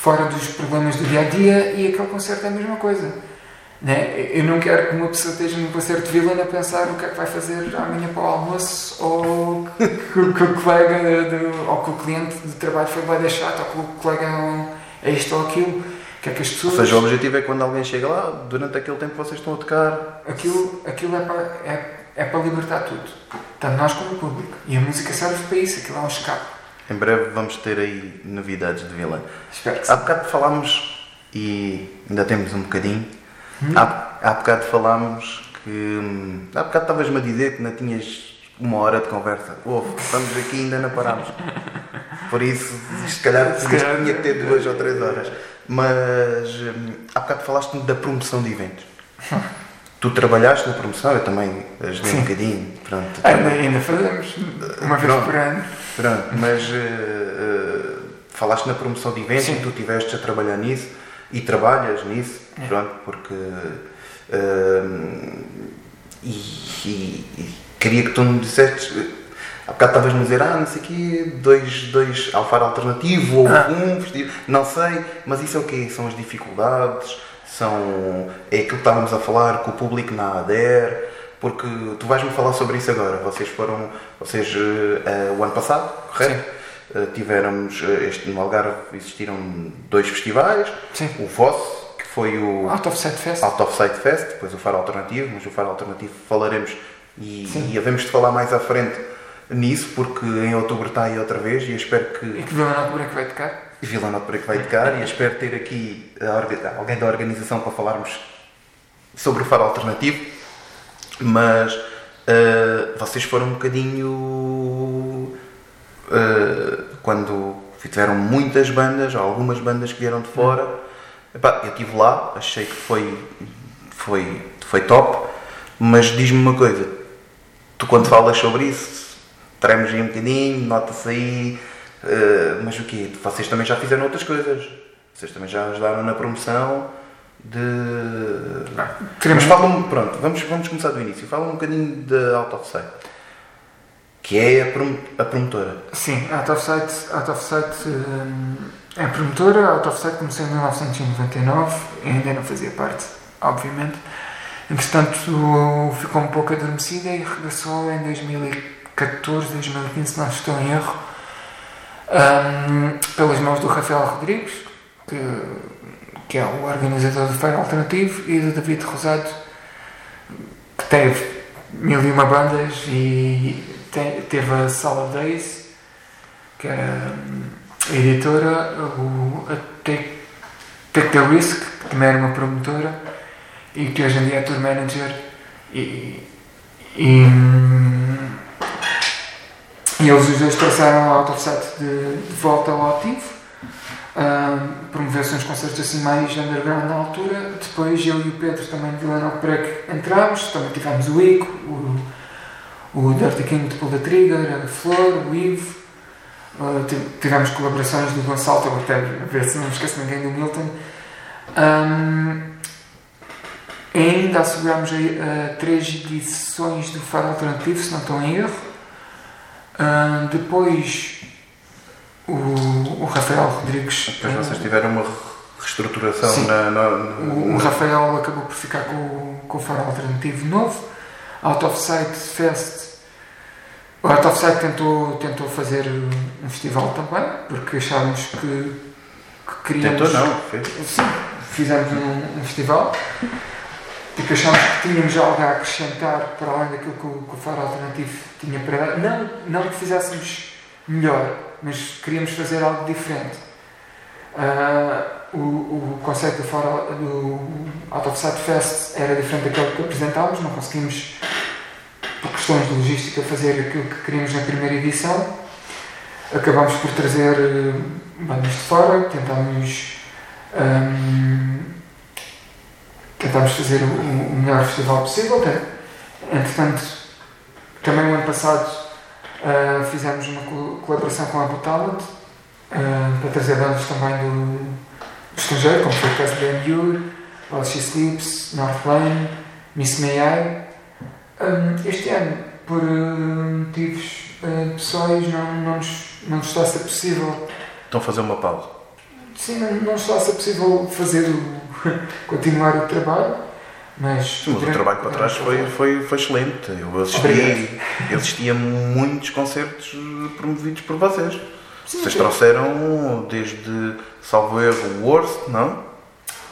fora dos problemas do dia a dia e aquele concerto é a mesma coisa. Né? Eu não quero que uma pessoa esteja num concerto de Villain a pensar o que é que vai fazer amanhã para o almoço ou que, que- que o colega ou que o cliente de trabalho foi bem chato ou que o colega é isto ou aquilo. Que é que as Ou pessoas. seja, o objetivo é quando alguém chega lá, durante aquele tempo vocês estão a tocar. Aquilo, aquilo é, para, é, é para libertar tudo. Tanto nós como o público. E a música serve para isso, aquilo é um escape. Em breve vamos ter aí novidades de vilã. Espero que Há sim. bocado falámos, e ainda temos um bocadinho, Hum. há, há bocado falámos que. hum, Há bocado estavas-me a dizer que não tinhas uma hora de conversa. Ouve, estamos aqui e ainda não paramos. Por isso, se calhar, Se calhar. tinha que ter duas ou três horas. Mas hum, há bocado falaste da promoção de eventos. Tu trabalhaste na promoção, eu também ajudei um Sim. bocadinho. Pronto, Ainda, ainda fazemos, uma vez Pronto. por ano. Pronto, mas eh, eh, falaste na promoção de eventos Sim. e tu estiveste a trabalhar nisso e trabalhas nisso, É. pronto, porque eh, e, e- e queria que tu me disseste, há bocado estavas-me a dizer, ah, não sei o quê, dois, dois alfar alternativo ou Ah. um vestido, não sei, mas isso é o quê? São as dificuldades, são, é aquilo que estávamos a falar, que o público não adere, porque tu vais-me falar sobre isso agora, vocês foram, vocês, eh, eh, o ano passado, correto? Uh, tivemos, uh, este, no Algarve existiram dois festivais, Sim. o vosso, que foi o Out of Set Fest. Out of Sight Fest, depois o Faro Alternativo, mas o Faro Alternativo falaremos e, Sim. e havemos de falar mais à frente nisso, porque em outubro está aí outra vez e eu espero E que que Vila Nova Branca vai tocar. Vila Nova Branca vai tocar e espero ter aqui a alguém da organização para falarmos sobre o Faro Alternativo, mas uh, vocês foram um bocadinho uh, quando tiveram muitas bandas, ou algumas bandas que vieram de fora. Epá, eu estive lá, achei que foi, foi, foi top, mas diz-me uma coisa, tu quando falas sobre isso, tremes aí um bocadinho, nota-se aí, uh, mas o quê? Vocês também já fizeram outras coisas, vocês também já ajudaram na promoção de. Queremos- Mas fala-me, pronto, vamos, vamos começar do início. Fala um bocadinho da Out of Sight, que é a, prom- a promotora. Sim, Out of Sight, Out of Sight hum, é a promotora. Out of Sight começou em 1999, ainda não fazia parte, obviamente. Entretanto, ficou um pouco adormecida e regressou em 2014, 2015, se não estou em erro, hum, pelas mãos do Rafael Rodrigues, que, que é o organizador do Feira Alternativo, e do David Rosado, que teve mil e uma bandas e te- teve a Sala Days, que era hum, a editora, o, a Take, Take the Risk, que também era uma promotora, e que hoje em dia é tour manager. E, e, hum, e eles os dois passaram a Out of Sight de, de volta ao ativo. Um, promoveu-se uns concertos assim mais underground na altura. Depois eu e o Pedro também de Nova Prec entramos. Também tivemos o Ico, o, o Dirty King de the Trigger, a Flor, o Ivo. Uh, tiv- tivemos colaborações do Gonçalo, estou até a ver se não me esqueço ninguém do Milton. Um, ainda assegurámos uh, três edições do Faro Alternativo, se não estou em erro. Depois o, o Rafael Rodrigues. Depois vocês tiveram uma re- reestruturação Sim. na, na- o, o Rafael acabou por ficar com, o- com o Faro Alternativo novo. Out of Sight Fest. O Out of Sight tentou, tentou fazer um festival também, porque achávamos que, que queríamos. Tentou não, fez. Sim, fizemos um, um festival porque achámos que tínhamos algo a acrescentar para além daquilo que o, que o Faro Alternativo tinha para. Não, não que fizéssemos melhor, mas queríamos fazer algo diferente. Ah, o, o conceito do, Faro, do Out of Sight Fest era diferente daquele que apresentámos, não conseguimos, por questões de logística, fazer aquilo que queríamos na primeira edição. Acabámos por trazer eh, bandas de fora, tentámos. ahm, tentámos fazer o, o melhor festival possível. Entretanto, também o ano passado ah, fizemos uma co- colaboração com a Apple Talent ah, para trazer bandas também do, do estrangeiro, como foi o caso da MU, While She Sleeps, Northlane, Miss May I. Um, este ano, por uh, motivos uh, pessoais, não, não, nos, não nos está a ser possível. Estão a fazer uma pausa. Sim, não, não está a ser possível fazer o, continuar o trabalho, mas. O trabalho para trás foi, foi, foi excelente. Eu assisti, eu assisti a muitos concertos promovidos por vocês. Sim, Vocês sim. trouxeram desde, salvo erro, o Worst, não?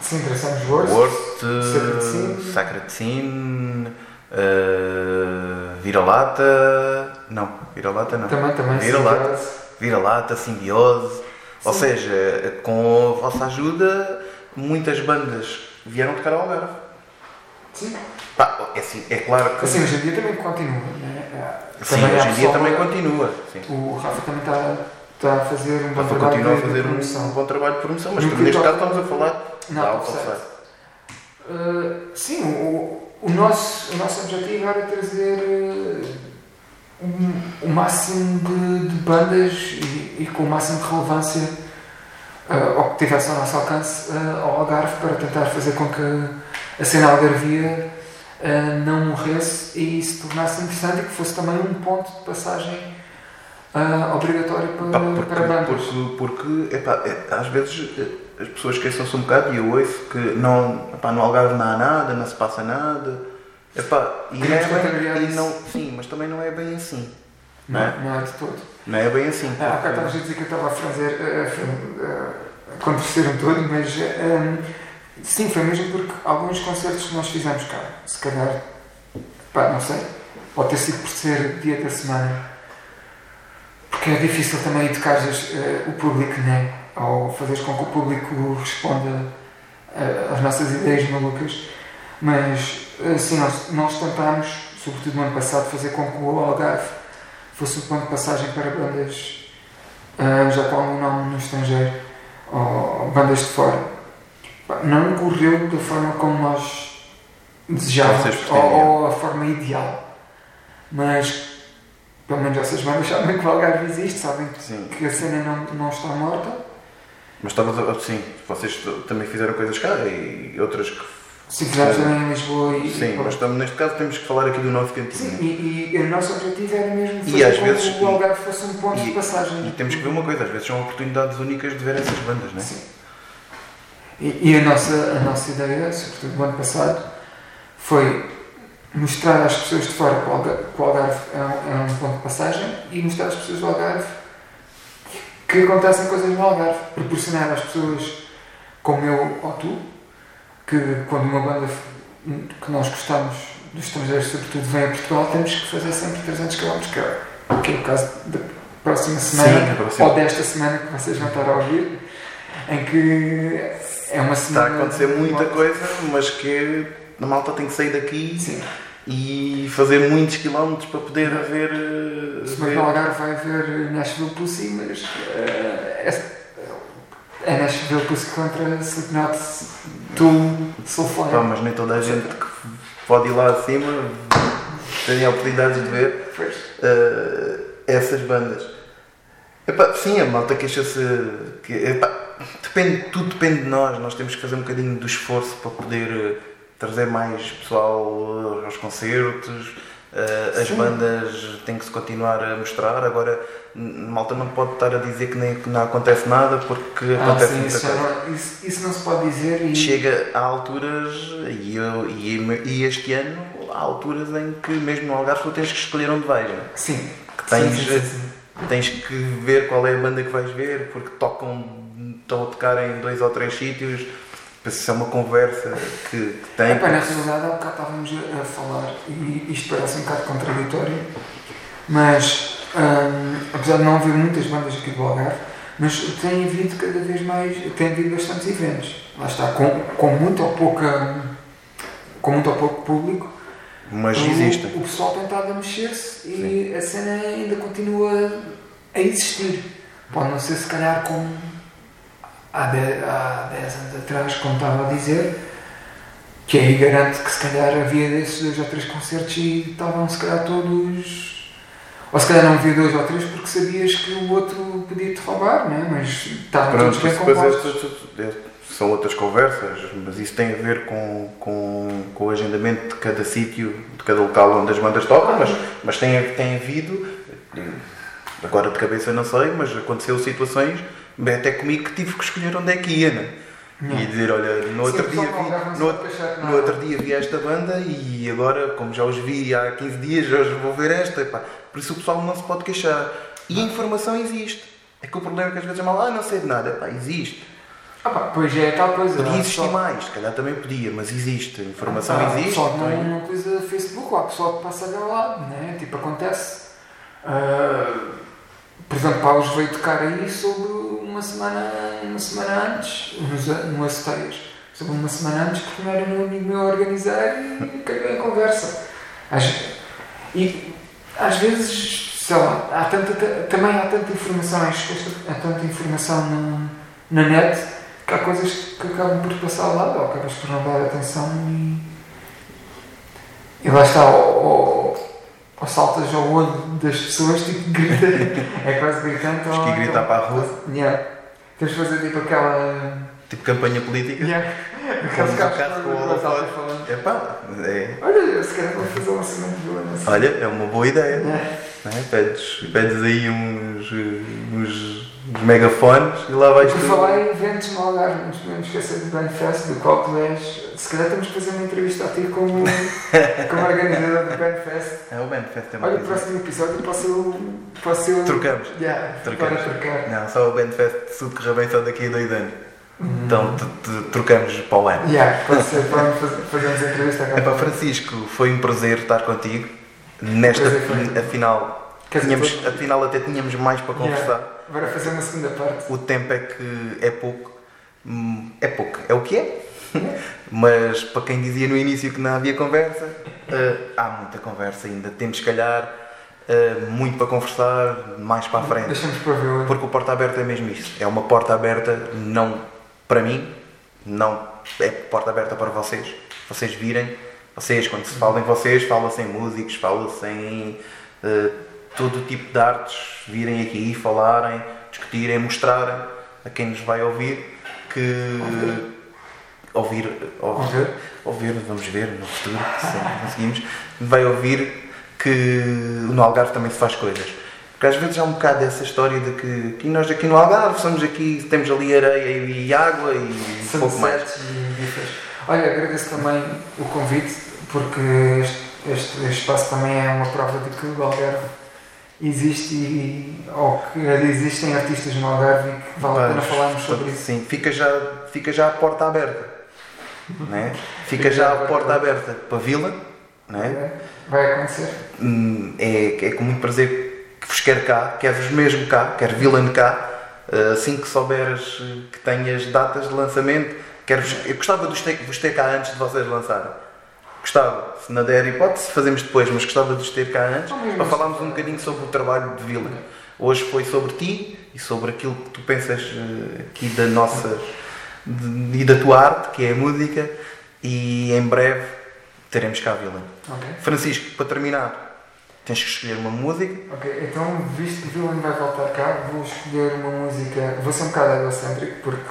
Sim, trouxemos Worst. Worst, Sacred Scene. Sacred Scene, eh, Vira-Lata. Não, Vira-Lata não. Também, também. Vira-lata. Simbiose. Vira-Lata, Simbiose. Ou seja, com a vossa ajuda, muitas bandas vieram tocar ao Algarve. Sim. Pá, é, assim, é claro que. Assim, hoje em dia também continua. Né? sim, Também hoje em dia também continua. Sim. O Rafa também está, está a fazer um bom Rafa trabalho continua a fazer promoção. um bom trabalho de promoção, mas neste caso estamos a falar Não, da. Side. Uh, sim, o, o, nosso, o nosso objetivo era trazer uh, um- o máximo de, de bandas e, e com o máximo de relevância uh, ao que tivesse ao nosso alcance uh, ao Algarve para tentar fazer com que a cena algarvia uh, não morresse e se tornasse interessante e que fosse também um ponto de passagem uh, obrigatório para, Pá, porque, para bandas. porque, porque epá, é, às vezes eh, as pessoas queixam-se um bocado e eu ouço que não, epá, no Algarve não há nada, não se passa nada. Epá, e não é bem, e não, sim, mas também não é bem assim. Não é? Não, não é de todo. Não é bem assim. Ah, há bocado porque- estavas a dizer que eu estava a fazer a, a, um todo, mas hum, sim, foi mesmo porque alguns concertos que nós fizemos cá, se calhar, pá, não sei, pode ter sido por ser dia da semana, porque é difícil também educares eh, o público, né? Ou fazeres com que o público responda eh, às nossas ideias malucas, mas assim, nós, nós tentámos, sobretudo no ano passado, fazer com que o Algarve fosse um ponto de passagem para bandas ah, já com algum nome no estrangeiro ou bandas de fora. Não correu da forma como nós desejávamos ou, ou a forma ideal, mas pelo menos essas bandas sabem que o Algarve existe, sabem Sim, que a cena não, não está morta. mas estavas a. Sim, vocês também fizeram coisas cá e outras que. Sim. também em Lisboa e. Sim, mas estamos, neste caso temos que falar aqui do nosso cantinho. Sim, e, e o nosso objetivo era mesmo E fazer às com vezes- que o Algarve fosse um ponto e- de passagem. E temos que ver uma coisa, às vezes são oportunidades únicas de ver essas bandas, não é? Sim. E, e a, nossa, a nossa ideia, sobretudo no ano passado, foi mostrar às pessoas de fora que o Algarve, que o Algarve é, um, é um ponto de passagem e mostrar às pessoas do Algarve que acontecem coisas no Algarve. Proporcionar às pessoas como eu ou tu, que quando uma banda que nós gostamos dos estrangeiros, sobretudo, vem a Portugal, temos que fazer sempre 300 km, que é, que é o caso da próxima semana Sim, próxima. ou desta semana que vocês vão estar a ouvir, em que é uma Está a semana. acontecer muita coisa, mas que a malta tem que sair daqui Sim. e fazer muitos quilómetros para poder ver. eh, Se bem ver- no Algarve vai haver Nashville Pussy, mas eh, é, é Nashville Pussy contra Slipknot, Tool, Pá, Soulfire. mas nem toda a gente que pode ir lá acima tem a oportunidade de ver eh, essas bandas. Epá, sim, a malta queixa-se que epá, depende, tudo depende de nós, nós temos que fazer um bocadinho do esforço para poder eh, trazer mais pessoal eh, aos concertos, eh, as Sim. bandas têm que se continuar a mostrar, agora malta não pode estar a dizer que, nem, que não acontece nada porque Ah, acontece sim, muita isso, já coisa. não, isso, isso não se pode dizer e Chega a alturas, e, eu, e, e este ano, há alturas em que mesmo no Algarve tu tens que escolher onde vais. não é? sim. Que tens, sim, sim. tens que ver qual é a banda que vais ver, porque tocam, estão a tocar em dois ou três sítios. Isso é uma conversa que, que tem. Epá, na realidade, há bocado estávamos a, falar, e isto parece um bocado contraditório, mas hum, apesar de não haver muitas bandas aqui do Algarve, mas tem havido cada vez mais, tem havido bastantes eventos. Lá está, com, com muito ou pouca, com muito ou pouco público, Mas o, existem. o pessoal tem estado a mexer-se e a cena ainda continua a existir. Pode não ser se calhar como há 10, há 10 anos atrás, como estava a dizer, que aí garanto que se calhar havia desses dois ou três concertos e estavam se calhar todos. Ou se calhar não havia dois ou três porque sabias que o outro podia te roubar, não é? Mas estavam Pronto, todos bem depois compostos. é, são outras conversas, mas isso tem a ver com, com, com o agendamento de cada sítio, de cada local onde as bandas tocam, mas, mas tem, tem havido, agora de cabeça não sei, mas aconteceu situações, até comigo que tive que escolher onde é que ia, né? E dizer, olha, no outro, Sim, dia vi, no, de no nada. outro dia vi esta banda e agora, como já os vi há 15 dias, hoje vou ver esta. epá. Por isso o pessoal não se pode queixar. E a informação existe. É que o problema é que às vezes é mal, ah, não sei de nada. Epá, existe. Ah pá, pois é, tal coisa. Podia há existir mais, se calhar também podia, mas existe. A informação Ah, existe. Então- não, não utiliza Facebook, lá pessoal que passa a lado, né? Tipo, acontece. Ah, por exemplo, Paulos veio tocar aí sobre uma semana, uma semana antes, no Aceteias. Sobre uma semana antes, porque não era meu amigo meu a organizar e caguei a conversa. Às, e às vezes, sei lá, há tanta, também há tanta informação, que há tanta informação no, na net que há coisas que acabam por passar ao lado ou acabas por não dar atenção e, e lá está, ou, ou, ou saltas ao olho das pessoas, tipo, grita, é quase gritando. Temos que gritar para a rua. Yeah. Temos de fazer tipo aquela. Tipo campanha política. Yeah. Aqueles carros com o holofote. falando. Epá, é, Olha, se calhar vamos fazer um lançamento de violência. olha, é uma boa ideia. Yeah. Né? Pedes, pedes aí uns, uns megafones e lá vais Por tu. falar em eventos no Algarve, não nos podemos esquecer do Bandfest, do qual tu és. Se calhar temos que fazer uma entrevista a ti como, como organizador do Bandfest. É o Bandfest é uma Olha, o próximo episódio posso eu. Posso eu Trocamos. Yeah, Trocamos. Para trocar. Não, só o Bandfest se tudo correr bem só daqui a dois anos. Então t- t- trocamos para o ano. Yeah, pode ser, pronto, faz- fazemos a entrevista agora. Epá, Francisco, foi um prazer estar contigo. Nesta, afinal, tínhamos, afinal, até tínhamos mais para Yeah. Agora fazer uma segunda parte. O tempo é que é pouco. É pouco, é o que é. Mas para quem dizia no início que não havia conversa, eh, há muita conversa ainda. Temos, se calhar, eh, muito para conversar mais para a frente. Deixamos para ver. Porque o porta aberta é mesmo isso. É uma porta aberta, não para mim, não é porta aberta para vocês. Vocês virem, vocês, quando se fala em vocês, fala-se em músicos, fala-se em eh, todo o tipo de artes, virem aqui, falarem, discutirem, mostrarem a quem nos vai ouvir que ouvir, ouvir, Ouvir. vamos ver no futuro, se conseguimos, vai ouvir que no Algarve também se faz coisas. Porque às vezes há um bocado dessa história de que, que nós aqui no Algarve somos aqui, temos ali areia e água e pouco mais. E. Olha, agradeço também o convite, porque este, este- este espaço também é uma prova de que o Algarve existe e, ou que existem artistas no Algarve e que vale a pena falarmos sobre isso. Sim, fica já, fica já a porta aberta. Né? Fica já a porta aberta para a vila. Né? Vai acontecer. Hum, é, é com muito prazer que vos quero cá, quero-vos mesmo cá, quero Villain cá. Uh, Assim que souberes uh, que tenhas datas de lançamento, quero eu gostava de vos ter, vos ter cá antes de vocês lançarem. Gostava, se não der hipótese, fazemos depois, mas gostava de vos ter cá antes para falarmos um bocadinho sobre o trabalho de Vila. Hoje foi sobre ti e sobre aquilo que tu pensas uh, aqui da nossa de- e da tua arte, que é a música, e em breve teremos cá a Vila. Ok. Francisco, para terminar, tens que escolher uma música. Ok, então, visto que o Villain vai voltar cá, vou escolher uma música. Vou ser um bocado egocêntrico, porque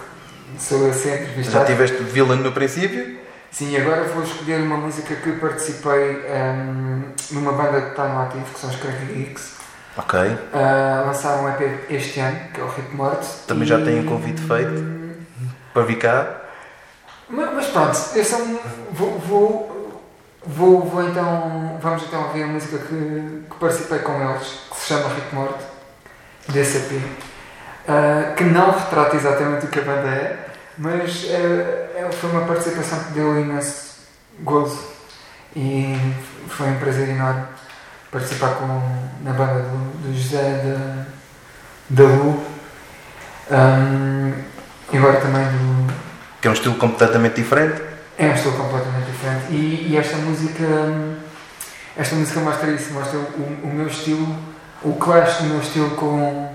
sou eu sempre Já tiveste Villain no princípio? Sim, agora vou escolher uma música que participei ehm, numa banda que está no ativo, que são os Crazy Geeks. Ok. Ah, lançaram um EP este ano, que é o Ritmo Morte. Também já tem um convite feito. Para vir cá. Mas, mas pronto, eu um- vou, vou, vou, vou então. Vamos então ouvir a música que, que participei com eles, que se chama Ritmo Morte, desse EP. Ah, que não retrata exatamente o que a banda é, mas é- foi uma participação que deu imenso gozo e foi um prazer enorme participar com, na banda do, do José da, da Lu Ahm, e agora também do, Que é um estilo completamente diferente. é um estilo completamente diferente. E, e esta música esta música mostra isso, mostra o, o meu estilo, o clash do meu estilo com,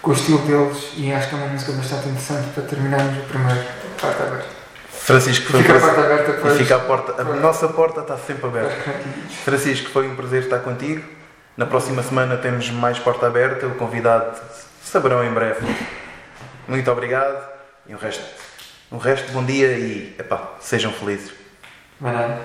com o estilo deles e acho que é uma música bastante interessante para terminarmos o primeiro parte aberta. Francisco, foi um Fica a prazer. parte aberta E fica a porta. A nossa porta está sempre aberta. Francisco, foi um prazer estar contigo. Na próxima semana temos mais porta aberta. O convidado saberão em breve. Muito obrigado. E o resto O resto, bom dia e epá, sejam felizes. Nada.